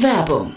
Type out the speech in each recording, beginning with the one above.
Werbung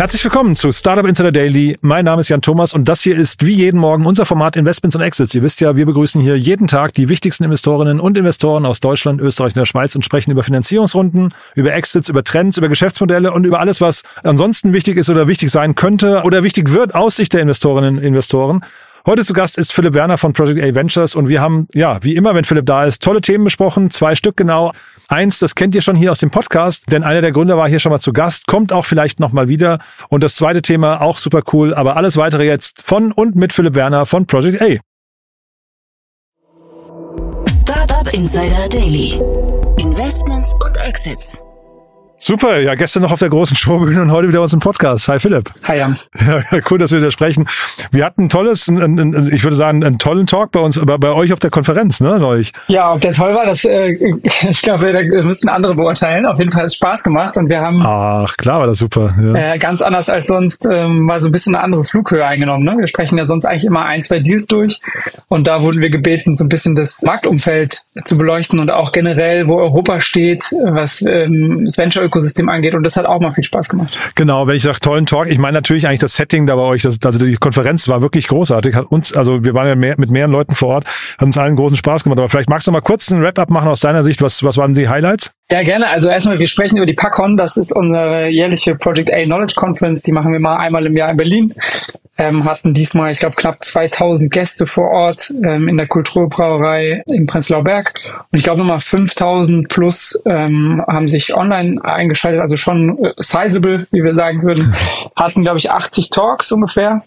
Herzlich willkommen zu Startup Insider Daily. Mein Name ist Jan Thomas und das hier ist wie jeden Morgen unser Format Investments und Exits. Ihr wisst ja, wir begrüßen hier jeden Tag die wichtigsten Investorinnen und Investoren aus Deutschland, Österreich und der Schweiz und sprechen über Finanzierungsrunden, über Exits, über Trends, über Geschäftsmodelle und über alles, was ansonsten wichtig ist oder wichtig sein könnte oder wichtig wird aus Sicht der Investorinnen und Investoren. Heute zu Gast ist Philipp Werner von Project A Ventures und wir haben, ja, wie immer, wenn Philipp da ist, tolle Themen besprochen, zwei Stück genau. Eins, das kennt ihr schon hier aus dem Podcast, denn einer der Gründer war hier schon mal zu Gast, kommt auch vielleicht nochmal wieder. Und das zweite Thema, auch super cool, aber alles weitere jetzt von und mit Philipp Werner von Project A. Startup Insider Daily. Investments und Exits. Super, ja, gestern noch auf der großen Showbühne und heute wieder uns im Podcast. Hi Philipp. Hi Jan. Ja, cool, dass wir wieder sprechen. Wir hatten ein tolles, ein, ein, ich würde sagen, einen tollen Talk bei uns, bei, bei euch auf der Konferenz, ne, neulich. Ja, ob der toll war, das, äh, ich glaube, da müssten andere beurteilen. Auf jeden Fall hat es Spaß gemacht und wir haben. Ach, klar war das super. Ja. Äh, ganz anders als sonst ähm, mal so ein bisschen eine andere Flughöhe eingenommen. Ne? Wir sprechen ja sonst eigentlich immer ein, zwei Deals durch und da wurden wir gebeten, so ein bisschen das Marktumfeld zu beleuchten und auch generell, wo Europa steht, was ähm, das Venture-Ökosystem angeht. Und das hat auch mal viel Spaß gemacht. Genau, wenn ich sage tollen Talk, ich meine natürlich eigentlich das Setting da bei euch, das, also die Konferenz war wirklich großartig. Hat uns, also wir waren ja mehr, mit mehreren Leuten vor Ort, hat uns allen großen Spaß gemacht. Aber vielleicht magst du mal kurz einen Wrap-up machen aus deiner Sicht. Was, was waren die Highlights? Ja, gerne. Also erstmal, wir sprechen über die PACON. Das ist unsere jährliche Project A Knowledge Conference. Die machen wir mal einmal im Jahr in Berlin. Ähm, hatten diesmal, ich glaube, knapp 2000 Gäste vor Ort ähm, in der Kulturbrauerei in Prenzlauer Berg. Und ich glaube, nochmal 5000 plus ähm, haben sich online eingeschaltet, also schon äh, sizable, wie wir sagen würden. Hatten, glaube ich, 80 Talks ungefähr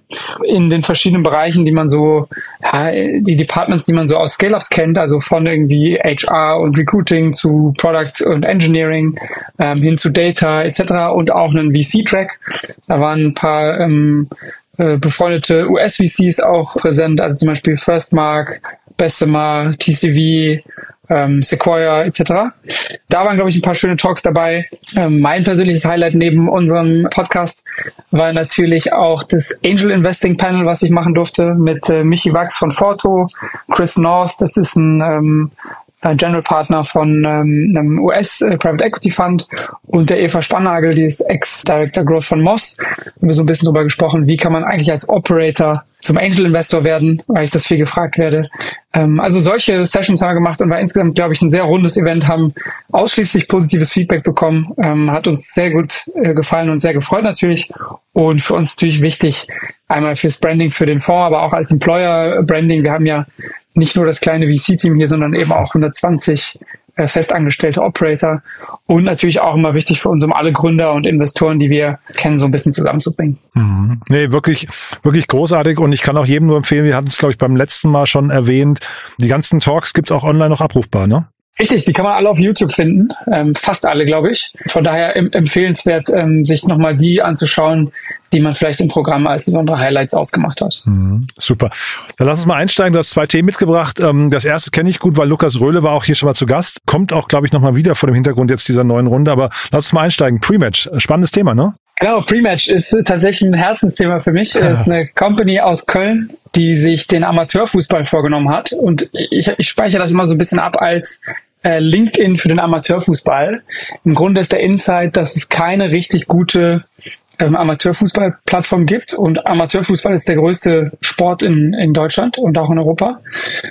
in den verschiedenen Bereichen, die man so, ja, die Departments, die man so aus Scale-Ups kennt, also von irgendwie HR und Recruiting zu Product und Engineering ähm, hin zu Data etc. und auch einen VC-Track. Da waren ein paar ähm, äh, befreundete US-VCs auch präsent, also zum Beispiel Firstmark, Bessemer, TCV, ähm, Sequoia etc. Da waren, glaube ich, ein paar schöne Talks dabei. Ähm, mein persönliches Highlight neben unserem Podcast war natürlich auch das Angel Investing Panel, was ich machen durfte mit äh, Michi Wachs von Forto, Chris North, das ist ein ähm, General Partner von ähm, einem US äh, Private Equity Fund und der Eva Spannagel, die ist Ex-Director Growth von Moss. Haben wir so ein bisschen drüber gesprochen, wie kann man eigentlich als Operator zum Angel Investor werden, weil ich das viel gefragt werde. Ähm, also solche Sessions haben wir gemacht und war insgesamt, glaube ich, ein sehr rundes Event, haben ausschließlich positives Feedback bekommen, ähm, hat uns sehr gut äh, gefallen und sehr gefreut natürlich. Und für uns natürlich wichtig, einmal fürs Branding für den Fonds, aber auch als Employer Branding. Wir haben ja nicht nur das kleine VC-Team hier, sondern eben auch 120 äh, festangestellte Operator und natürlich auch immer wichtig für uns, um alle Gründer und Investoren, die wir kennen, so ein bisschen zusammenzubringen. Mhm. Nee, wirklich, wirklich großartig und ich kann auch jedem nur empfehlen, wir hatten es, glaube ich, beim letzten Mal schon erwähnt, die ganzen Talks gibt's auch online noch abrufbar, ne? Richtig, die kann man alle auf YouTube finden, ähm, fast alle, glaube ich. Von daher em empfehlenswert, ähm, sich nochmal die anzuschauen, die man vielleicht im Programm als besondere Highlights ausgemacht hat. Mhm, super. Dann lass uns mal einsteigen. Du hast zwei Themen mitgebracht. Ähm, das erste kenne ich gut, weil Lukas Röhle war auch hier schon mal zu Gast. Kommt auch, glaube ich, nochmal wieder vor dem Hintergrund jetzt dieser neuen Runde. Aber lass uns mal einsteigen. Pre-Match. Spannendes Thema, ne? Genau, Pre-Match ist tatsächlich ein Herzensthema für mich. Es ist eine Company aus Köln, die sich den Amateurfußball vorgenommen hat. Und ich, ich speichere das immer so ein bisschen ab als äh, LinkedIn für den Amateurfußball. Im Grunde ist der Insight, dass es keine richtig gute ähm, Amateurfußballplattform gibt. Und Amateurfußball ist der größte Sport in, in Deutschland und auch in Europa.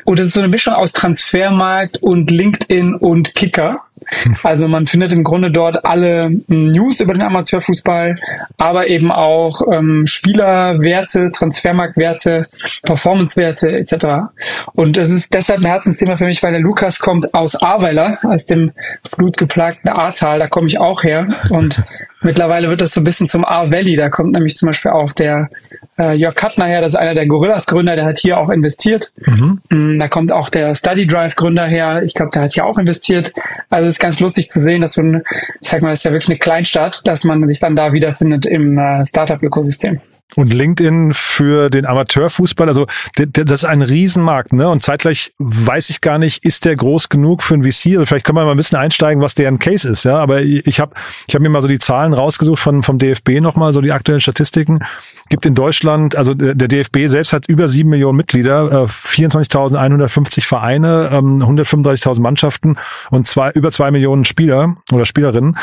Und es ist so eine Mischung aus Transfermarkt und LinkedIn und Kicker. Also man findet im Grunde dort alle News über den Amateurfußball, aber eben auch ähm, Spielerwerte, Transfermarktwerte, Performancewerte etc. Und es ist deshalb ein Herzensthema für mich, weil der Lukas kommt aus Ahrweiler, aus dem flutgeplagten Ahrtal, da komme ich auch her. Und mittlerweile wird das so ein bisschen zum A-Valley. Da kommt nämlich zum Beispiel auch der äh, Jörg Kattner her, das ist einer der Gorillas-Gründer, der hat hier auch investiert. Mhm. Mm, da kommt auch der Study Drive-Gründer her. Ich glaube, der hat hier auch investiert. Also es ist ganz lustig zu sehen, dass so ein, ich sag mal, das ist ja wirklich eine Kleinstadt, dass man sich dann da wiederfindet im äh, Startup-Ökosystem. Und LinkedIn für den Amateurfußball, also das ist ein Riesenmarkt, ne? Und zeitgleich weiß ich gar nicht, ist der groß genug für ein VC? Also vielleicht können wir mal ein bisschen einsteigen, was deren Case ist, ja. Aber ich habe ich hab mir mal so die Zahlen rausgesucht von vom DFB nochmal, so die aktuellen Statistiken. Gibt in Deutschland, also der DFB selbst hat über sieben Millionen Mitglieder, 24.150 äh, Vereine, 135.000 ähm, Mannschaften und zwei, über zwei Millionen Spieler oder Spielerinnen.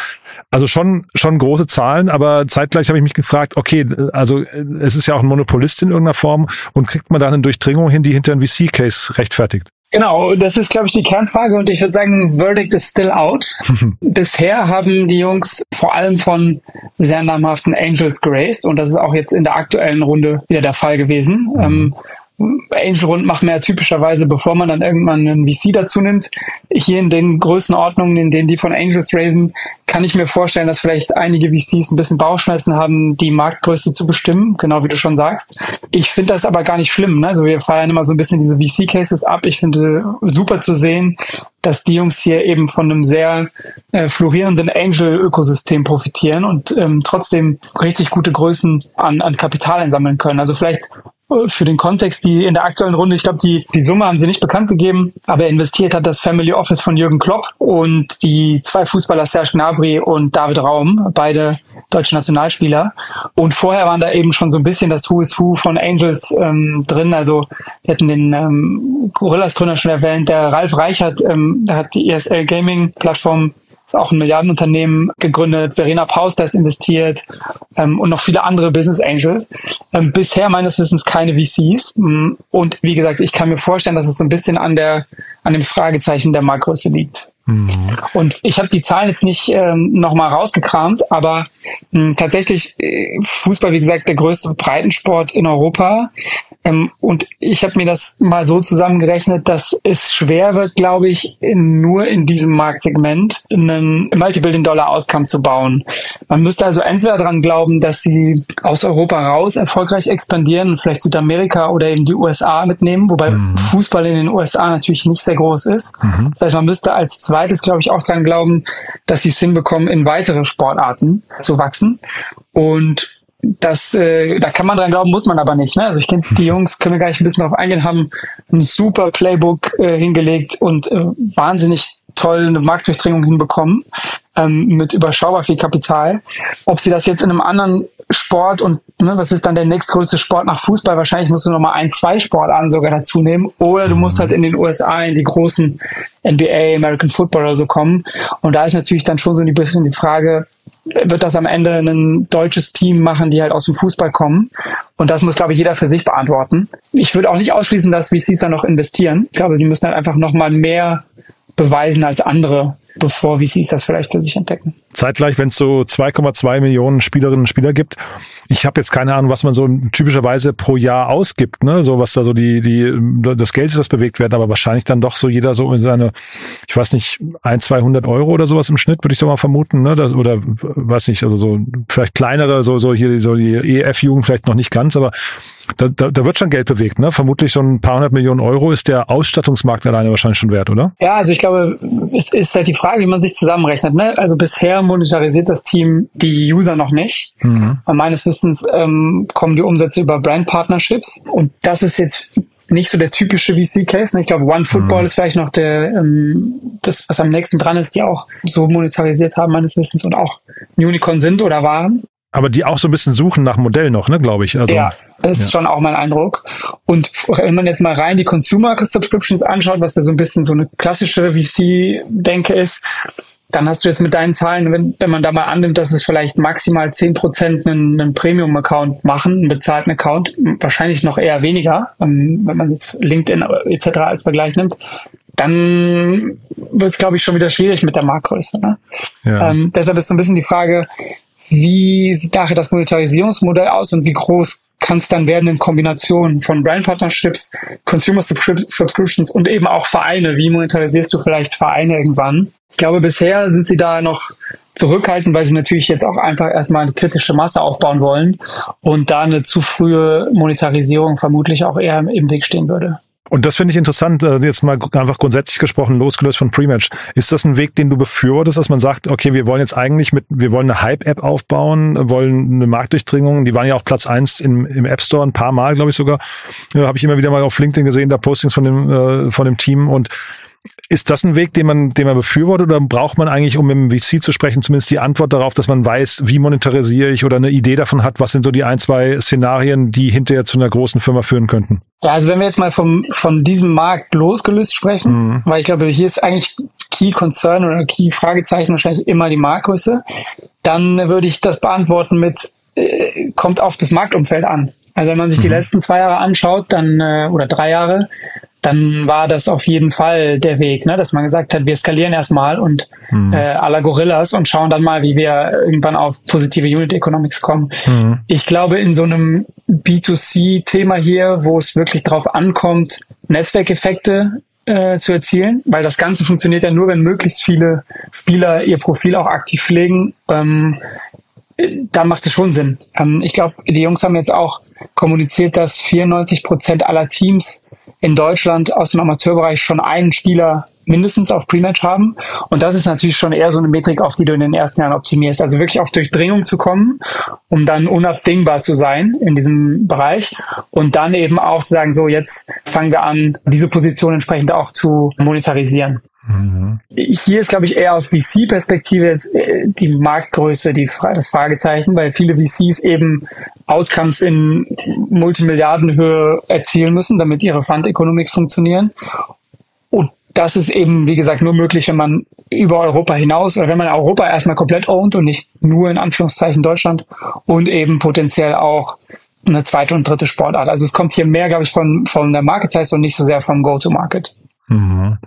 Also schon schon große Zahlen, aber zeitgleich habe ich mich gefragt, okay, also es ist ja auch ein Monopolist in irgendeiner Form und kriegt man da eine Durchdringung hin, die hinter ein VC-Case rechtfertigt? Genau, das ist, glaube ich, die Kernfrage und ich würde sagen, Verdict is still out. Bisher haben die Jungs vor allem von sehr namhaften Angels geraced und das ist auch jetzt in der aktuellen Runde wieder der Fall gewesen. Mhm. Ähm, Angel-Runden macht man ja typischerweise, bevor man dann irgendwann einen VC dazu nimmt. Hier in den Größenordnungen, in denen die von Angels raisen, kann ich mir vorstellen, dass vielleicht einige VCs ein bisschen Bauchschmerzen haben, die Marktgröße zu bestimmen, genau wie du schon sagst. Ich finde das aber gar nicht schlimm. Ne? Also wir feiern immer so ein bisschen diese VC-Cases ab. Ich finde super zu sehen, dass die Jungs hier eben von einem sehr äh, florierenden Angel-Ökosystem profitieren und ähm, trotzdem richtig gute Größen an, an Kapital einsammeln können. Also vielleicht für den Kontext, die in der aktuellen Runde, ich glaube, die, die Summe haben sie nicht bekannt gegeben, aber investiert hat das Family Office von Jürgen Klopp und die zwei Fußballer Serge Gnabry und David Raum, beide deutsche Nationalspieler. Und vorher waren da eben schon so ein bisschen das Who is Who von Angels ähm, drin. Also wir hatten den ähm, Gorillas Gründer schon erwähnt, der Ralf Reichert, ähm, der hat die ESL Gaming Plattform auch ein Milliardenunternehmen gegründet, Verena Pauster ist investiert ähm, und noch viele andere Business Angels. Ähm, bisher meines Wissens keine VCs. Mm, und wie gesagt, ich kann mir vorstellen, dass es so ein bisschen an der an dem Fragezeichen der Marktgröße liegt. Mhm. Und ich habe die Zahlen jetzt nicht ähm, nochmal rausgekramt, aber mh, hm, tatsächlich äh, Fußball, wie gesagt, der größte Breitensport in Europa. Ähm, und ich habe mir das mal so zusammengerechnet, dass es schwer wird, glaube ich, in, nur in diesem Marktsegment einen Multi-Billion-Dollar-Outcome zu bauen. Man müsste also entweder daran glauben, dass sie aus Europa raus erfolgreich expandieren und vielleicht Südamerika oder eben die USA mitnehmen, wobei mhm. Fußball in den USA natürlich nicht sehr groß ist. Mhm. Das heißt, man müsste als zweites, glaube ich, auch daran glauben, dass sie es hinbekommen, in weitere Sportarten zu wachsen. Und das, äh, da kann man dran glauben, muss man aber nicht. Ne? Also ich kenne die Jungs, können wir gleich ein bisschen darauf eingehen, haben ein super Playbook äh, hingelegt und äh, wahnsinnig toll eine Marktdurchdringung hinbekommen ähm, mit überschaubar viel Kapital. Ob sie das jetzt in einem anderen Sport und ne, was ist dann der nächstgrößte Sport nach Fußball? Wahrscheinlich musst du nochmal ein, zwei Sportarten sogar dazu nehmen. Oder du musst halt in den USA in die großen NBA, American Football oder so kommen. Und da ist natürlich dann schon so ein bisschen die Frage, wird das am Ende ein deutsches Team machen, die halt aus dem Fußball kommen. Und das muss, glaube ich, jeder für sich beantworten. Ich würde auch nicht ausschließen, dass VCs da noch investieren. Ich glaube, sie müssen halt einfach nochmal mehr beweisen als andere, bevor VCs das vielleicht für sich entdecken. Zeitgleich, wenn es so 2,2 Millionen Spielerinnen und Spieler gibt, ich habe jetzt keine Ahnung, was man so typischerweise pro Jahr ausgibt, ne? So was da so die die das Geld das bewegt wird, aber wahrscheinlich dann doch so jeder so in seine, ich weiß nicht, ein 200 Euro oder sowas im Schnitt würde ich doch mal vermuten, ne? Das, oder weiß nicht, also so vielleicht kleinere, so so hier so die EF-Jugend vielleicht noch nicht ganz, aber da, da, da wird schon Geld bewegt, ne? Vermutlich so ein paar hundert Millionen Euro ist der Ausstattungsmarkt alleine wahrscheinlich schon wert, oder? Ja, also ich glaube, es ist halt die Frage, wie man sich zusammenrechnet. Ne? Also bisher monetarisiert das Team die User noch nicht. Mhm. Meines Wissens ähm, kommen die Umsätze über Brand Partnerships und das ist jetzt nicht so der typische VC-Case. Ne? Ich glaube, One Football mhm. ist vielleicht noch der, ähm, das, was am nächsten dran ist, die auch so monetarisiert haben, meines Wissens, und auch Unicorn sind oder waren. Aber die auch so ein bisschen suchen nach Modell noch, ne, glaube ich. Also, ja, ist ja. schon auch mein Eindruck. Und wenn man jetzt mal rein die Consumer Subscriptions anschaut, was da so ein bisschen so eine klassische VC-Denke ist, dann hast du jetzt mit deinen Zahlen, wenn, wenn man da mal annimmt, dass es vielleicht maximal zehn Prozent einen, einen Premium-Account machen, einen bezahlten Account, wahrscheinlich noch eher weniger, ähm, wenn man jetzt LinkedIn etc. als Vergleich nimmt, dann wird es, glaube ich, schon wieder schwierig mit der Marktgröße. Ne? Ja. Ähm, deshalb ist so ein bisschen die Frage, wie sieht nachher das Monetarisierungsmodell aus und wie groß kann es dann werden in Kombination von Brand Partnerships, Consumer Subscriptions und eben auch Vereine. Wie monetarisierst du vielleicht Vereine irgendwann? Ich glaube, bisher sind sie da noch zurückhaltend, weil sie natürlich jetzt auch einfach erstmal eine kritische Masse aufbauen wollen und da eine zu frühe Monetarisierung vermutlich auch eher im Weg stehen würde. Und das finde ich interessant, äh, jetzt mal einfach grundsätzlich gesprochen, losgelöst von Prematch. Ist das ein Weg, den du befürwortest, dass man sagt, okay, wir wollen jetzt eigentlich mit, wir wollen eine Hype-App aufbauen, wollen eine Marktdurchdringung, die waren ja auch Platz eins im, im App Store ein paar Mal, glaube ich sogar. Ja, Habe ich immer wieder mal auf LinkedIn gesehen, da Postings von dem, äh, von dem Team und ist das ein Weg, den man, den man befürwortet oder braucht man eigentlich, um mit dem VC zu sprechen, zumindest die Antwort darauf, dass man weiß, wie monetarisiere ich oder eine Idee davon hat, was sind so die ein, zwei Szenarien, die hinterher zu einer großen Firma führen könnten? Ja, also wenn wir jetzt mal vom, von diesem Markt losgelöst sprechen, mhm. weil ich glaube, hier ist eigentlich Key Concern oder Key Fragezeichen wahrscheinlich immer die Marktgröße, dann würde ich das beantworten mit, äh, kommt auf das Marktumfeld an. Also wenn man sich mhm. die letzten zwei Jahre anschaut, dann äh, oder drei Jahre, dann war das auf jeden Fall der Weg, ne? dass man gesagt hat, wir skalieren erstmal und mhm. äh, aller Gorillas und schauen dann mal, wie wir irgendwann auf positive Unit Economics kommen. Mhm. Ich glaube, in so einem B2C-Thema hier, wo es wirklich drauf ankommt, Netzwerkeffekte äh, zu erzielen, weil das Ganze funktioniert ja nur, wenn möglichst viele Spieler ihr Profil auch aktiv pflegen. Ähm, da macht es schon Sinn. Ähm, ich glaube, die Jungs haben jetzt auch kommuniziert, dass 94 Prozent aller Teams in Deutschland aus dem Amateurbereich schon einen Spieler mindestens auf Pre-Match haben. Und das ist natürlich schon eher so eine Metrik, auf die du in den ersten Jahren optimierst. Also wirklich auf Durchdringung zu kommen, um dann unabdingbar zu sein in diesem Bereich. Und dann eben auch zu sagen, so jetzt fangen wir an, diese Position entsprechend auch zu monetarisieren. Mhm. Hier ist, glaube ich, eher aus VC-Perspektive jetzt äh, die Marktgröße die, das Fragezeichen, weil viele VCs eben Outcomes in Multimilliardenhöhe erzielen müssen, damit ihre Fund Economics funktionieren. Und das ist eben, wie gesagt, nur möglich, wenn man über Europa hinaus oder wenn man Europa erstmal komplett ownt und nicht nur in Anführungszeichen Deutschland und eben potenziell auch eine zweite und dritte Sportart. Also es kommt hier mehr, glaube ich, von, von der Market Size und nicht so sehr vom Go-to-Market. Mhm.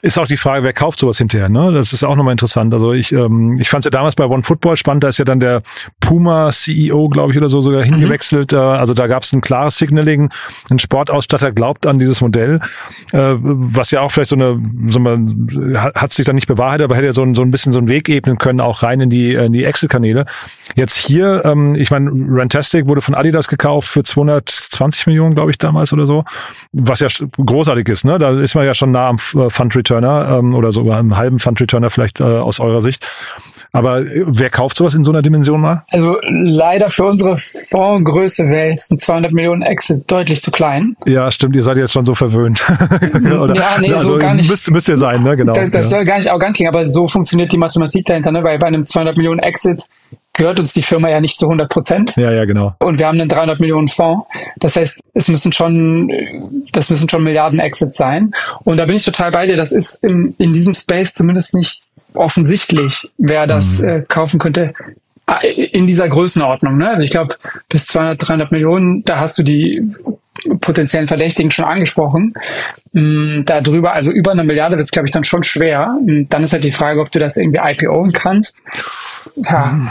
Ist auch die Frage, wer kauft sowas hinterher, ne? Das ist auch nochmal interessant. Also ich, ähm, ich fand es ja damals bei One Football spannend, da ist ja dann der Puma CEO, glaube ich, oder so sogar mhm. hingewechselt. Mhm. Also da gab es ein klares Signaling. Ein Sportausstatter glaubt an dieses Modell, äh, was ja auch vielleicht so eine, so man hat sich dann nicht bewahrheitet, aber hätte ja so ein, so ein bisschen so einen Weg ebnen können, auch rein in die, in die Excel-Kanäle. Jetzt hier, ähm, ich meine, Rantastic wurde von Adidas gekauft für 220 Millionen, glaube ich, damals oder so, was ja großartig ist, ne? Da ist man ja schon nah am äh, Fund Returner ähm, oder sogar einem halben Fund Returner vielleicht äh, aus eurer Sicht. Aber äh, wer kauft sowas in so einer Dimension mal? Also leider für unsere Fondsgröße wäre jetzt ein 200 Millionen Exit deutlich zu klein. Ja, stimmt, ihr seid jetzt schon so verwöhnt. Oder, ja, nee, also so gar nicht. Müsst, müsst ihr sein, ne? Genau. Das, das ja. soll gar nicht arrogant klingen, aber so funktioniert die Mathematik dahinter, ne? Weil bei einem 200 Millionen Exit gehört uns die Firma ja nicht zu 100 Prozent. Ja, ja, genau. Und wir haben einen 300 Millionen Fonds. Das heißt, es müssen schon, das müssen schon Milliarden Exits sein. Und da bin ich total bei dir. Das ist im, in diesem Space zumindest nicht offensichtlich, wer das mhm. äh, kaufen könnte in dieser Größenordnung. Ne? Also ich glaube, bis 200, 300 Millionen, da hast du die potenziellen Verdächtigen schon angesprochen. Mm, darüber, also über eine Milliarde wird es, glaube ich, dann schon schwer. Und dann ist halt die Frage, ob du das irgendwie IPOen kannst. Ja,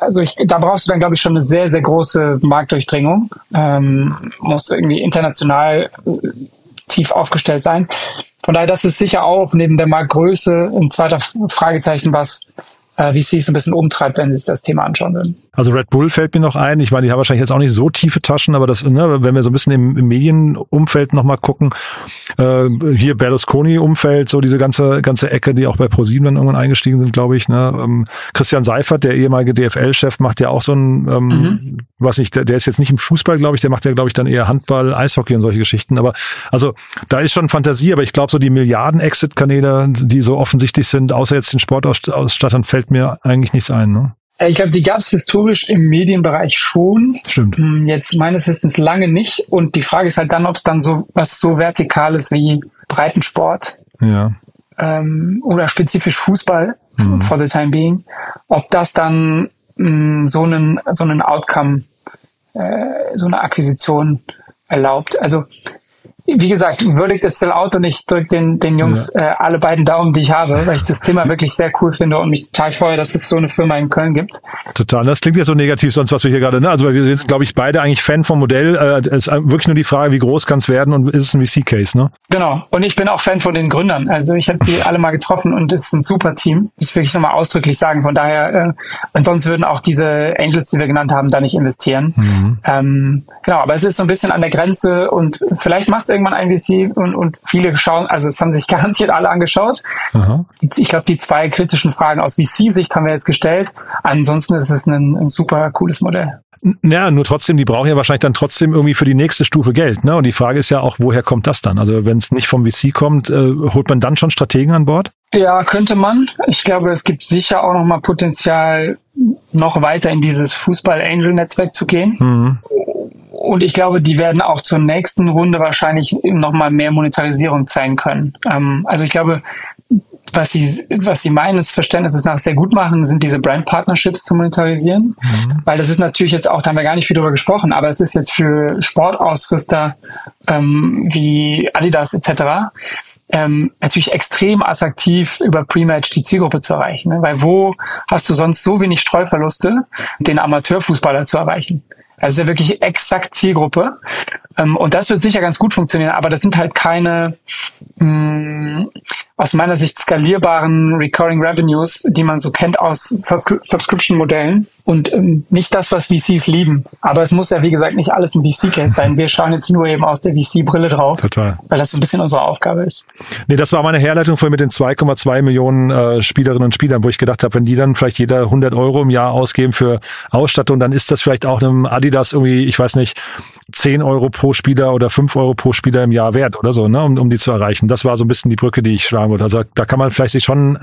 also ich, da brauchst du dann, glaube ich, schon eine sehr, sehr große Marktdurchdringung. Ähm, musst irgendwie international äh, tief aufgestellt sein. Von daher, das ist sicher auch neben der Marktgröße ein zweiter Fragezeichen, was äh, VCs ein bisschen umtreibt, wenn sie sich das Thema anschauen würden. Also Red Bull fällt mir noch ein. Ich meine, die haben wahrscheinlich jetzt auch nicht so tiefe Taschen, aber das, ne, wenn wir so ein bisschen im, im Medienumfeld nochmal gucken, äh, hier Berlusconi-Umfeld, so diese ganze ganze Ecke, die auch bei ProSieben dann irgendwann eingestiegen sind, glaube ich. Ne? Ähm, Christian Seifert, der ehemalige DFL-Chef, macht ja auch so ein, ähm, mhm. was nicht, der, der ist jetzt nicht im Fußball, glaube ich, der macht ja, glaube ich, dann eher Handball, Eishockey und solche Geschichten. Aber also da ist schon Fantasie, aber ich glaube, so die Milliarden-Exit-Kanäle, die so offensichtlich sind, außer jetzt den Sportausstattern, fällt mir eigentlich nichts ein. Ne? Äh, ich glaube, die gab es historisch im Medienbereich schon. Stimmt. Hm, jetzt meines Wissens lange nicht. Und die Frage ist halt dann, ob es dann so was so Vertikales wie Breitensport ja. ähm, oder spezifisch Fußball mhm. for the time being, ob das dann mh, so einen so einen Outcome, äh, so eine Akquisition erlaubt. Also wie gesagt, Verdict ist still out und ich drücke den, den Jungs ja. äh, alle beiden Daumen, die ich habe, weil ich das Thema wirklich sehr cool finde und mich total freue, dass es so eine Firma in Köln gibt. Total. Das klingt ja so negativ, sonst was wir hier gerade, ne? Also wir sind, glaube ich, beide eigentlich Fan vom Modell. Äh, es ist wirklich nur die Frage, wie groß kann es werden und ist es ein VC-Case, ne? Genau. Und ich bin auch Fan von den Gründern. Also ich habe die alle mal getroffen und es ist ein super Team. Das will ich nochmal ausdrücklich sagen. Von daher, äh, und sonst würden auch diese Angels, die wir genannt haben, da nicht investieren. Mhm. Ähm, genau, aber es ist so ein bisschen an der Grenze und vielleicht macht es irgendwann ein VC und, und viele schauen, also es haben sich garantiert alle angeschaut. Aha. Ich glaube, die zwei kritischen Fragen aus VC-Sicht haben wir jetzt gestellt. Ansonsten ist es ein, ein super cooles Modell. Ja, nur trotzdem, die brauchen ja wahrscheinlich dann trotzdem irgendwie für die nächste Stufe Geld. Ne? Und die Frage ist ja auch, woher kommt das dann? Also wenn es nicht vom VC kommt, äh, holt man dann schon Strategen an Bord? Ja, könnte man. Ich glaube, es gibt sicher auch noch mal Potenzial, noch weiter in dieses Fußball-Angel-Netzwerk zu gehen. Mhm. Und ich glaube, die werden auch zur nächsten Runde wahrscheinlich nochmal mehr Monetarisierung zeigen können. Ähm, also ich glaube, was sie, was sie meines Verständnisses nach sehr gut machen, sind diese Brand Partnerships zu monetarisieren. Mhm. Weil das ist natürlich jetzt auch, da haben wir gar nicht viel drüber gesprochen, aber es ist jetzt für Sportausrüster ähm, wie Adidas etc. Ähm, natürlich extrem attraktiv über Pre-Match die Zielgruppe zu erreichen. Ne? Weil wo hast du sonst so wenig Streuverluste, den Amateurfußballer zu erreichen? Also ist ja wirklich exakt Zielgruppe. Ähm, und das wird sicher ganz gut funktionieren, aber das sind halt keine mh, mm, aus meiner Sicht skalierbaren Recurring Revenues, die man so kennt aus Subscri Subscription-Modellen und ähm, nicht das, was VCs lieben. Aber es muss ja, wie gesagt, nicht alles ein VC-Case sein. Wir schauen jetzt nur eben aus der VC-Brille drauf, Total. weil das so ein bisschen unsere Aufgabe ist. Nee, das war meine Herleitung vorhin mit den 2,2 Millionen äh, Spielerinnen und Spielern, wo ich gedacht habe, wenn die dann vielleicht jeder 100 Euro im Jahr ausgeben für Ausstattung, dann ist das vielleicht auch einem Adidas irgendwie, ich weiß nicht, 10 Euro pro Spieler oder 5 Euro pro Spieler im Jahr wert oder so, ne, um, um die zu erreichen. Das war so ein bisschen die Brücke, die ich schlagen wollte. Also da kann man vielleicht sich schon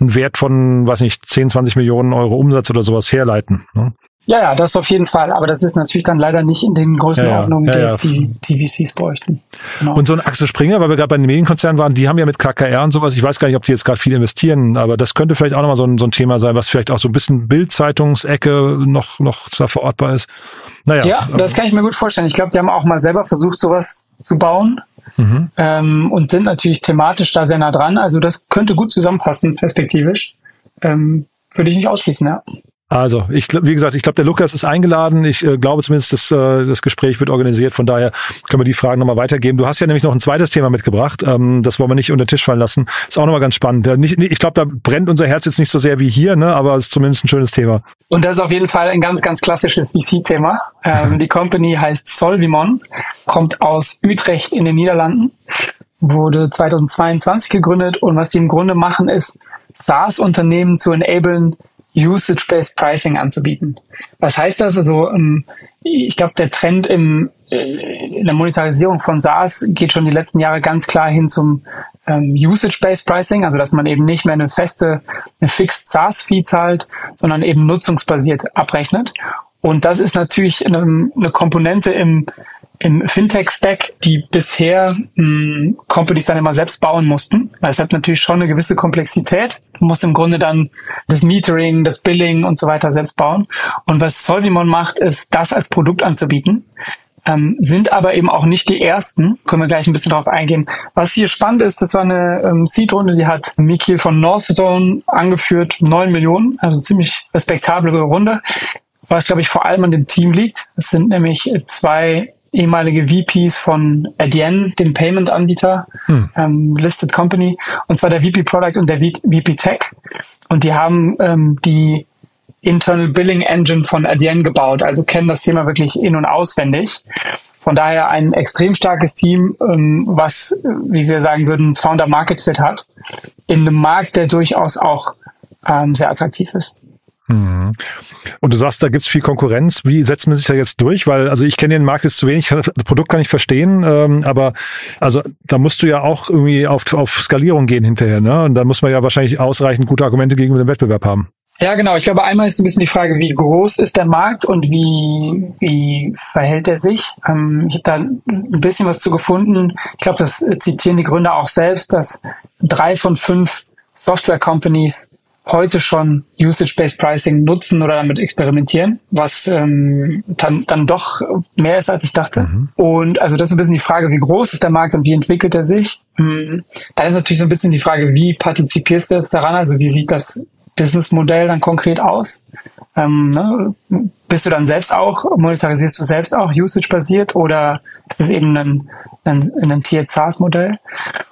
einen Wert von, weiß nicht, 10, 20 Millionen Euro Umsatz oder sowas herleiten. Ne? Ja, ja, das auf jeden Fall. Aber das ist natürlich dann leider nicht in den Größenordnungen, ja, ja, ja, die jetzt die, die VCs bräuchten. Genau. Und so ein Axel Springer, weil wir gerade bei den Medienkonzernen waren, die haben ja mit KKR und sowas, ich weiß gar nicht, ob die jetzt gerade viel investieren, aber das könnte vielleicht auch nochmal so ein, so ein Thema sein, was vielleicht auch so ein bisschen Bildzeitungsecke noch, noch da verortbar ist. Naja. Ja, das kann ich mir gut vorstellen. Ich glaube, die haben auch mal selber versucht, sowas zu bauen. Mhm. Ähm, und sind natürlich thematisch da sehr nah dran. Also das könnte gut zusammenpassen, perspektivisch. Ähm, würde ich nicht ausschließen, ja. Also, ich wie gesagt, ich glaube, der Lukas ist eingeladen. Ich äh, glaube zumindest, dass äh, das Gespräch wird organisiert. Von daher können wir die Fragen nochmal weitergeben. Du hast ja nämlich noch ein zweites Thema mitgebracht. Ähm, das wollen wir nicht unter den Tisch fallen lassen. Ist auch nochmal ganz spannend. Ja, nicht, ich glaube, da brennt unser Herz jetzt nicht so sehr wie hier, ne? aber es ist zumindest ein schönes Thema. Und das ist auf jeden Fall ein ganz, ganz klassisches VC-Thema. Ähm, die Company heißt Solvimon, kommt aus Utrecht in den Niederlanden, wurde 2022 gegründet und was die im Grunde machen, ist SaaS-Unternehmen zu enablen, Usage-Based Pricing anzubieten. Was heißt das? Also ähm, ich glaube, der Trend im, äh, in der Monetarisierung von SaaS geht schon die letzten Jahre ganz klar hin zum ähm, Usage-Based Pricing, also dass man eben nicht mehr eine feste, eine fixed SaaS-Fee zahlt, sondern eben nutzungsbasiert abrechnet. Und das ist natürlich eine, eine Komponente im im Fintech-Stack, die bisher mh, hm, Companies dann immer selbst bauen mussten. Weil es hat natürlich schon eine gewisse Komplexität. Du musst im Grunde dann das Metering, das Billing und so weiter selbst bauen. Und was Solvimon macht, ist, das als Produkt anzubieten. Ähm, sind aber eben auch nicht die ersten. Können wir gleich ein bisschen drauf eingehen. Was hier spannend ist, das war eine ähm, Seed-Runde, die hat Mikil von Northzone angeführt, neun Millionen, also ziemlich respektable Runde. Was, glaube ich, vor allem an dem Team liegt. Es sind nämlich zwei ehemalige VPs von Adyen, dem Payment-Anbieter, hm. ähm, Listed Company, und zwar der VP Product und der VP Tech. Und die haben ähm, die Internal Billing Engine von Adyen gebaut, also kennen das Thema wirklich in- und auswendig. Von daher ein extrem starkes Team, ähm, was, wie wir sagen würden, Founder Market Fit hat, in einem Markt, der durchaus auch ähm, sehr attraktiv ist. Mhm. Und du sagst, da gibt's viel Konkurrenz. Wie setzt man sich da jetzt durch? Weil, also ich kenne den Markt jetzt zu wenig, das Produkt kann ich verstehen, ähm, aber also da musst du ja auch irgendwie auf, auf Skalierung gehen hinterher, ne? Und da muss man ja wahrscheinlich ausreichend gute Argumente gegenüber dem Wettbewerb haben. Ja, genau. Ich glaube, einmal ist ein bisschen die Frage, wie groß ist der Markt und wie, wie verhält er sich? Ähm, ich habe da ein bisschen was zu gefunden. Ich glaube, das zitieren die Gründer auch selbst, dass drei von fünf Software-Companies heute schon Usage-Based Pricing nutzen oder damit experimentieren, was ähm, dann, dann doch mehr ist, als ich dachte. Mhm. Und also das ist ein bisschen die Frage, wie groß ist der Markt und wie entwickelt er sich? Mhm. Da ist natürlich so ein bisschen die Frage, wie partizipierst du jetzt daran? Also wie sieht das Businessmodell dann konkret aus? Ähm, ne? Bist du dann selbst auch, monetarisierst du selbst auch usage-basiert oder ist es eben ein, ein, ein Tiered SaaS-Modell?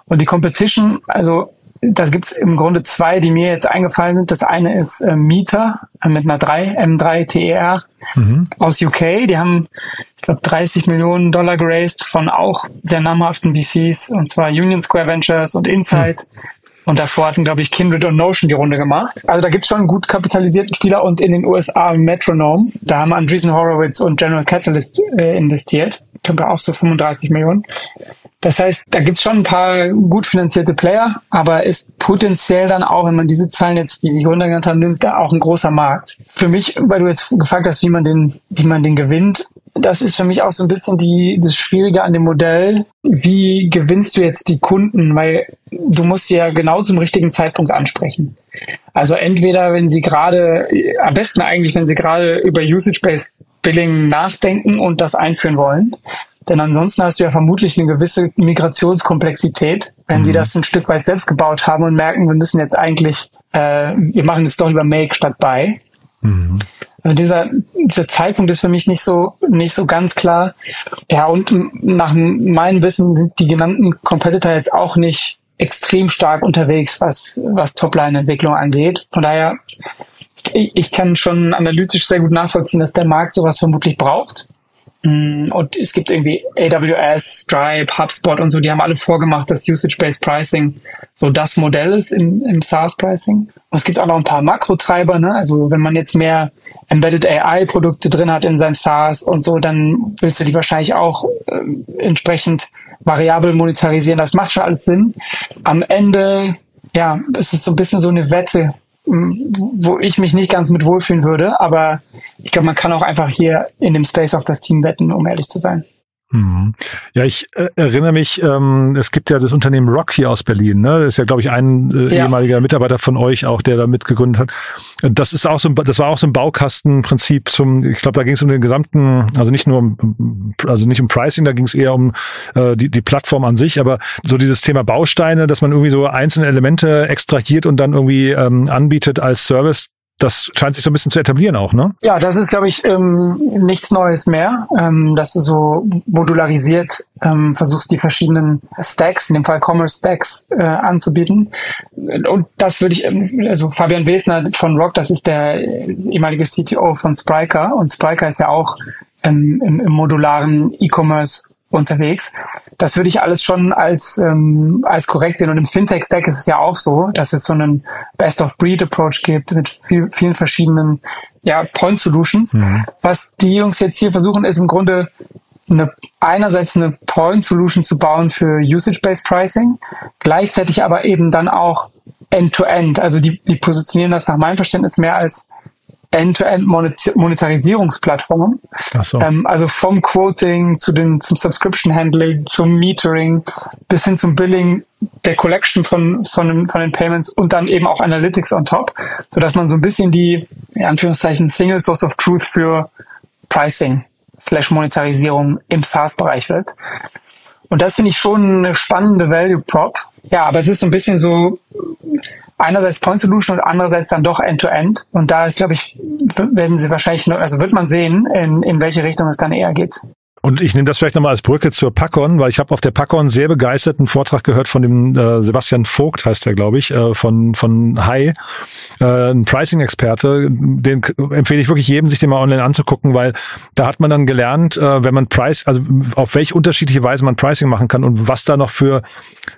Und die Competition, also da gibt's im Grunde zwei, die mir jetzt eingefallen sind. Das eine ist äh, Mieter äh, mit einer 3, M3 TER mhm. aus UK. Die haben, ich glaube, 30 Millionen Dollar geraced von auch sehr namhaften VCs, und zwar Union Square Ventures und Insight. Mhm. Und davor hatten, glaube ich, Kindred und Notion die Runde gemacht. Also da gibt's schon einen gut kapitalisierten Spieler und in den USA Metronome. Da haben Andreessen Horowitz und General Catalyst äh, investiert. Ich glaube auch so 35 Millionen. Das heißt, da gibt's schon ein paar gut finanzierte Player, aber ist potenziell dann auch, wenn man diese Zahlen jetzt, die sich runtergenannt haben, nimmt, da auch ein großer Markt. Für mich, weil du jetzt gefragt hast, wie man den, wie man den gewinnt, das ist für mich auch so ein bisschen die, das Schwierige an dem Modell. Wie gewinnst du jetzt die Kunden? Weil du musst sie ja genau zum richtigen Zeitpunkt ansprechen. Also entweder, wenn sie gerade, am besten eigentlich, wenn sie gerade über Usage-Based Billing nachdenken und das einführen wollen. Denn ansonsten hast du ja vermutlich eine gewisse Migrationskomplexität, wenn mhm. die das ein Stück weit selbst gebaut haben und merken, wir müssen jetzt eigentlich, äh, wir machen jetzt doch lieber Make statt Buy. Mhm. Also dieser, dieser Zeitpunkt ist für mich nicht so, nicht so ganz klar. Ja, und nach meinem Wissen sind die genannten Competitor jetzt auch nicht extrem stark unterwegs, was, was Topline-Entwicklung angeht. Von daher, ich, ich kann schon analytisch sehr gut nachvollziehen, dass der Markt sowas vermutlich braucht. Mm, und es gibt irgendwie AWS, Stripe, HubSpot und so, die haben alle vorgemacht, dass Usage-Based Pricing so das Modell ist im, im SaaS-Pricing. Und es gibt auch noch ein paar Makrotreiber, ne? Also wenn man jetzt mehr Embedded AI-Produkte drin hat in seinem SaaS und so, dann willst du die wahrscheinlich auch äh, entsprechend variabel monetarisieren. Das macht schon alles Sinn. Am Ende, ja, es ist so ein bisschen so eine Wette, wo ich mich nicht ganz mit wohlfühlen würde, aber ich glaube, man kann auch einfach hier in dem Space auf das Team wetten, um ehrlich zu sein. Mhm. Ja, ich äh, erinnere mich, ähm, es gibt ja das Unternehmen Rock hier aus Berlin, ne? Das ist ja, glaube ich, ein äh, ja. ehemaliger Mitarbeiter von euch auch, der da mitgegründet hat. Das ist auch so ein, das war auch so ein Baukastenprinzip zum, ich glaube, da ging es um den gesamten, also nicht nur um, also nicht um Pricing, da ging es eher um äh, die, die Plattform an sich, aber so dieses Thema Bausteine, dass man irgendwie so einzelne Elemente extrahiert und dann irgendwie ähm, anbietet als Service, das scheint sich so ein bisschen zu etablieren auch, ne? Ja, das ist, glaube ich, ähm, nichts Neues mehr, ähm, dass du so modularisiert ähm, versuchst, die verschiedenen Stacks, in dem Fall Commerce Stacks, äh, anzubieten. Und das würde ich, ähm, also Fabian Wesner von Rock, das ist der ehemalige CTO von Spryker und Spryker ist ja auch ähm, im, im modularen E-Commerce unterwegs. Das würde ich alles schon als, ähm, als korrekt sehen. Und im Fintech-Stack ist es ja auch so, dass es so einen Best-of-Breed-Approach gibt mit viel, vielen verschiedenen ja, Point-Solutions. Mhm. Was die Jungs jetzt hier versuchen, ist im Grunde eine, einerseits eine Point-Solution zu bauen für Usage-Based Pricing, gleichzeitig aber eben dann auch End-to-End. -End. Also die, die positionieren das nach meinem Verständnis mehr als End-to-End-Monetarisierungsplattformen. So. Ähm, also vom Quoting zu den, zum Subscription-Handling, zum Metering bis hin zum Billing der Collection von, von, den, von den Payments und dann eben auch Analytics on top, sodass man so ein bisschen die, in Anführungszeichen, Single Source of Truth für Pricing slash Monetarisierung im SaaS-Bereich wird. Und das finde ich schon eine spannende Value Prop. Ja, aber es ist so ein bisschen so, einerseits Point Solution und andererseits dann doch End-to-End. -End. Und da ist, glaube ich, werden sie wahrscheinlich, also wird man sehen, in, in welche Richtung es dann eher geht. Und ich nehme das vielleicht nochmal als Brücke zur Packon, weil ich habe auf der Packon sehr begeisterten Vortrag gehört von dem äh, Sebastian Vogt, heißt er, glaube ich, äh, von von Hai, äh, ein Pricing-Experte. Den empfehle ich wirklich jedem, sich den mal online anzugucken, weil da hat man dann gelernt, äh, wenn man Price, also auf welche unterschiedliche Weise man Pricing machen kann und was da noch für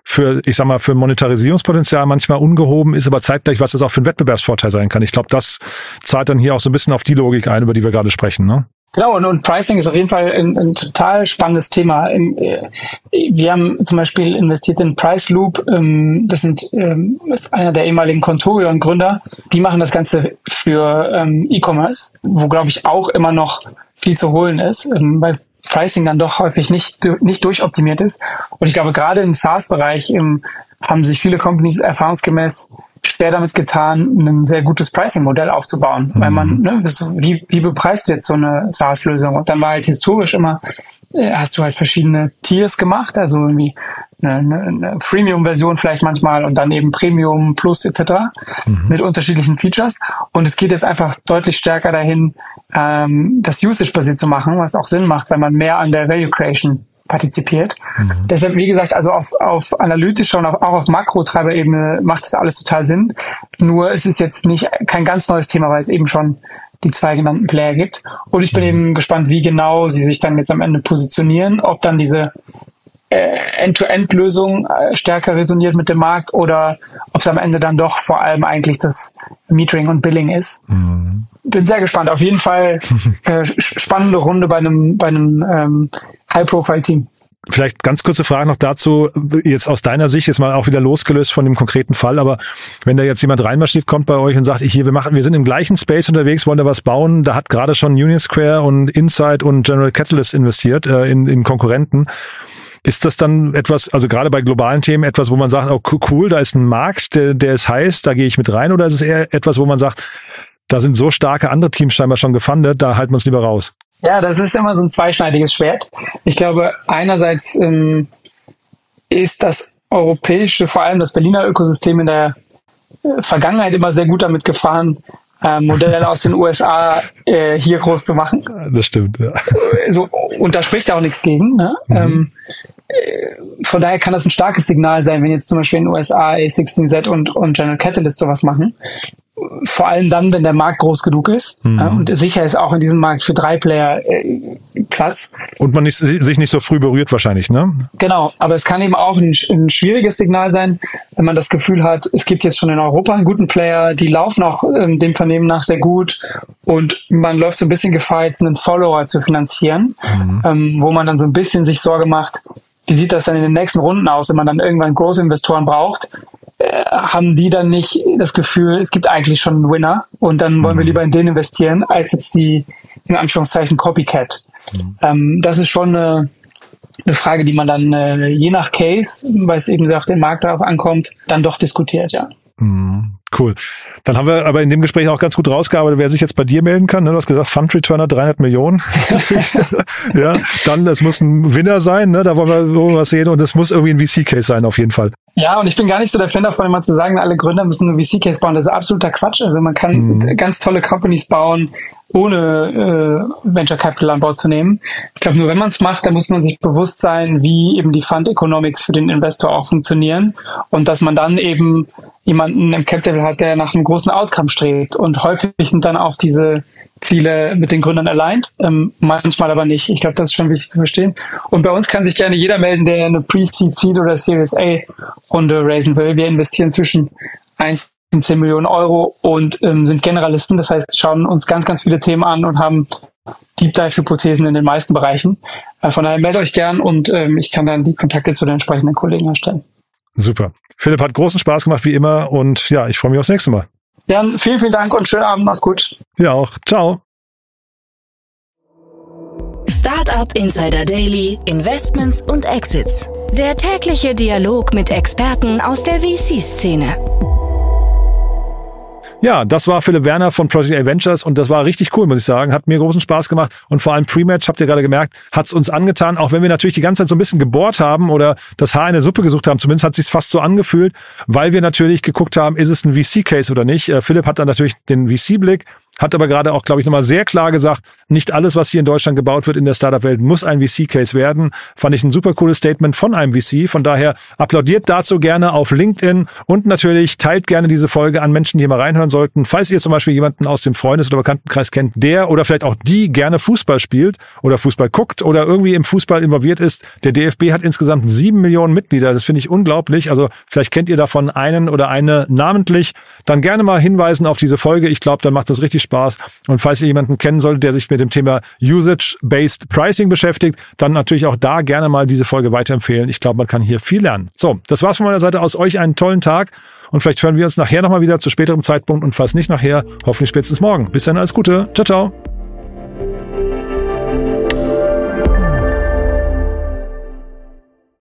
für ich sag mal für Monetarisierungspotenzial manchmal ungehoben ist, aber zeitgleich was das auch für ein Wettbewerbsvorteil sein kann. Ich glaube, das zahlt dann hier auch so ein bisschen auf die Logik ein, über die wir gerade sprechen. Ne? Genau, und, und Pricing ist auf jeden Fall ein, ein total spannendes Thema. Äh, wir haben zum Beispiel investiert in Price Loop. Ähm, das sind ähm, ist einer der ehemaligen Contorion-Gründer. Die machen das Ganze für ähm, E-Commerce, wo, glaube ich, auch immer noch viel zu holen ist, weil Pricing dann doch häufig nicht, nicht durchoptimiert ist. Und ich glaube, gerade im SaaS-Bereich haben sich viele Companies erfahrungsgemäß schwer damit getan, ein sehr gutes Pricing-Modell aufzubauen. Mhm. Weil man, mhm. ne, wie, wie bepreist du jetzt so eine SaaS-Lösung? Und dann war halt historisch immer, äh, hast du halt verschiedene Tiers gemacht, also irgendwie eine, eine, eine Freemium-Version vielleicht manchmal und dann eben Premium Plus etc. Mhm. mit unterschiedlichen Features. Und es geht jetzt einfach deutlich stärker dahin, ähm, das Usage-basiert zu machen, was auch Sinn macht, wenn man mehr an der Value Creation partizipiert. Mhm. Deshalb, wie gesagt, also auf, auf analytischer und auch auf Makrotreiberebene macht das alles total Sinn. Nur es ist jetzt nicht kein ganz neues Thema, weil es eben schon die zwei genannten Player gibt. Und ich bin mhm. eben gespannt, wie genau sie sich dann jetzt am Ende positionieren, ob dann diese End-to-End-Lösung äh, stärker resoniert mit dem Markt oder ob es am Ende dann doch vor allem eigentlich das Metering und Billing ist. Mhm. Bin sehr gespannt. Auf jeden Fall äh, spannende Runde bei einem, bei einem ähm, High-Profile-Team. Vielleicht ganz kurze Frage noch dazu, jetzt aus deiner Sicht, jetzt mal auch wieder losgelöst von dem konkreten Fall, aber wenn da jetzt jemand reinmarschiert, kommt bei euch und sagt, hier, wir machen, wir sind im gleichen Space unterwegs, wollen da was bauen, da hat gerade schon Union Square und Insight und General Catalyst investiert äh, in, in Konkurrenten. Ist das dann etwas, also gerade bei globalen Themen, etwas, wo man sagt, oh cool, da ist ein Markt, der, der ist heiß, da gehe ich mit rein, oder ist es eher etwas, wo man sagt, da sind so starke andere Teams scheinbar schon gefundet, da halten wir uns lieber raus? Ja, das ist immer so ein zweischneidiges Schwert. Ich glaube, einerseits ähm, ist das europäische, vor allem das Berliner Ökosystem in der äh, Vergangenheit immer sehr gut damit gefahren, äh, Modelle aus den USA äh, hier groß zu machen. Das stimmt, ja. So, und da spricht ja auch nichts gegen. Ne? Mhm. Ähm, äh, von daher kann das ein starkes Signal sein, wenn jetzt zum Beispiel in den USA A16Z und, und General Catalyst sowas machen vor allem dann, wenn der Markt groß genug ist. Mhm. Und sicher ist auch in diesem Markt für drei Player äh, Platz. Und man nicht, sich nicht so früh berührt wahrscheinlich, ne? Genau, aber es kann eben auch ein, ein, schwieriges Signal sein, wenn man das Gefühl hat, es gibt jetzt schon in Europa einen guten Player, die laufen auch ähm, dem Vernehmen nach sehr gut und man läuft so ein bisschen Gefahr, jetzt einen Follower zu finanzieren, mhm. ähm, wo man dann so ein bisschen sich Sorge macht, wie sieht das dann in den nächsten Runden aus, wenn man dann irgendwann Großinvestoren braucht? Haben die dann nicht das Gefühl, es gibt eigentlich schon einen Winner und dann wollen wir mhm. lieber in den investieren, als jetzt die, in Anführungszeichen, Copycat. Mhm. Ähm, das ist schon eine, eine Frage, die man dann äh, je nach Case, weil es eben sehr auf den Markt darauf ankommt, dann doch diskutiert, ja. Mhm. Cool. Dann haben wir aber in dem Gespräch auch ganz gut rausgearbeitet, wer sich jetzt bei dir melden kann. Ne? Du hast gesagt, Fund Returner 300 Millionen. ja, dann, es muss ein Winner sein, ne? da wollen wir was sehen und es muss irgendwie ein VC-Case sein, auf jeden Fall. Ja, und ich bin gar nicht so der Fan davon, immer zu sagen, alle Gründer müssen einen VC-Case bauen. Das ist absoluter Quatsch. Also man kann mhm. ganz tolle Companies bauen, ohne äh, Venture Capital an Bord zu nehmen. Ich glaube, nur wenn man es macht, dann muss man sich bewusst sein, wie eben die Fund Economics für den Investor auch funktionieren und dass man dann eben jemanden im Capital hat, der nach einem großen Outcome strebt. Und häufig sind dann auch diese Ziele mit den Gründern aligned, ähm, manchmal aber nicht. Ich glaube, das ist schon wichtig zu verstehen. Und bei uns kann sich gerne jeder melden, der eine Pre-Seed Seed oder Series A Runde raisen will. Wir investieren zwischen 1 und 10 Millionen Euro und ähm, sind Generalisten. Das heißt, schauen uns ganz, ganz viele Themen an und haben Deep Dive Hypothesen in den meisten Bereichen. Äh, von daher meldet euch gern und ähm, ich kann dann die Kontakte zu den entsprechenden Kollegen erstellen. Super. Philipp hat großen Spaß gemacht wie immer und ja, ich freue mich aufs nächste Mal. Jan, vielen, vielen Dank und schönen Abend. Mach's gut. Ja auch. Ciao. Startup Insider Daily, Investments und Exits. Der tägliche Dialog mit Experten aus der VC-Szene. Ja, das war Philipp Werner von Project A Ventures und das war richtig cool, muss ich sagen. Hat mir großen Spaß gemacht und vor allem Pre-Match, habt ihr gerade gemerkt, hat's uns angetan, auch wenn wir natürlich die ganze Zeit so ein bisschen gebohrt haben oder das Haar in der Suppe gesucht haben, zumindest hat sich's fast so angefühlt, weil wir natürlich geguckt haben, ist es ein VC-Case oder nicht. Äh, Philipp hat dann natürlich den VC-Blick, hat aber gerade auch, glaube ich, nochmal sehr klar gesagt, nicht alles, was hier in Deutschland gebaut wird in der Startup-Welt, muss ein VC-Case werden. Fand ich ein super cooles Statement von einem VC. Von daher applaudiert dazu gerne auf LinkedIn und natürlich teilt gerne diese Folge an Menschen, die hier mal reinhören sollten. Falls ihr zum Beispiel jemanden aus dem Freundes- oder Bekanntenkreis kennt, der oder vielleicht auch die gerne Fußball spielt oder Fußball guckt oder irgendwie im Fußball involviert ist. Der DFB hat insgesamt sieben Millionen Mitglieder. Das finde ich unglaublich. Also vielleicht kennt ihr davon einen oder eine namentlich. Dann gerne mal hinweisen auf diese Folge. Ich glaube, dann macht das richtig Spaß Spaß. Und falls ihr jemanden kennen solltet, der sich mit dem Thema Usage-Based Pricing beschäftigt, dann natürlich auch da gerne mal diese Folge weiterempfehlen. Ich glaube, man kann hier viel lernen. So, das war's von meiner Seite aus. Euch einen tollen Tag und vielleicht hören wir uns nachher nochmal wieder zu späterem Zeitpunkt und falls nicht nachher, hoffentlich spätestens morgen. Bis dann, alles Gute. Ciao, ciao.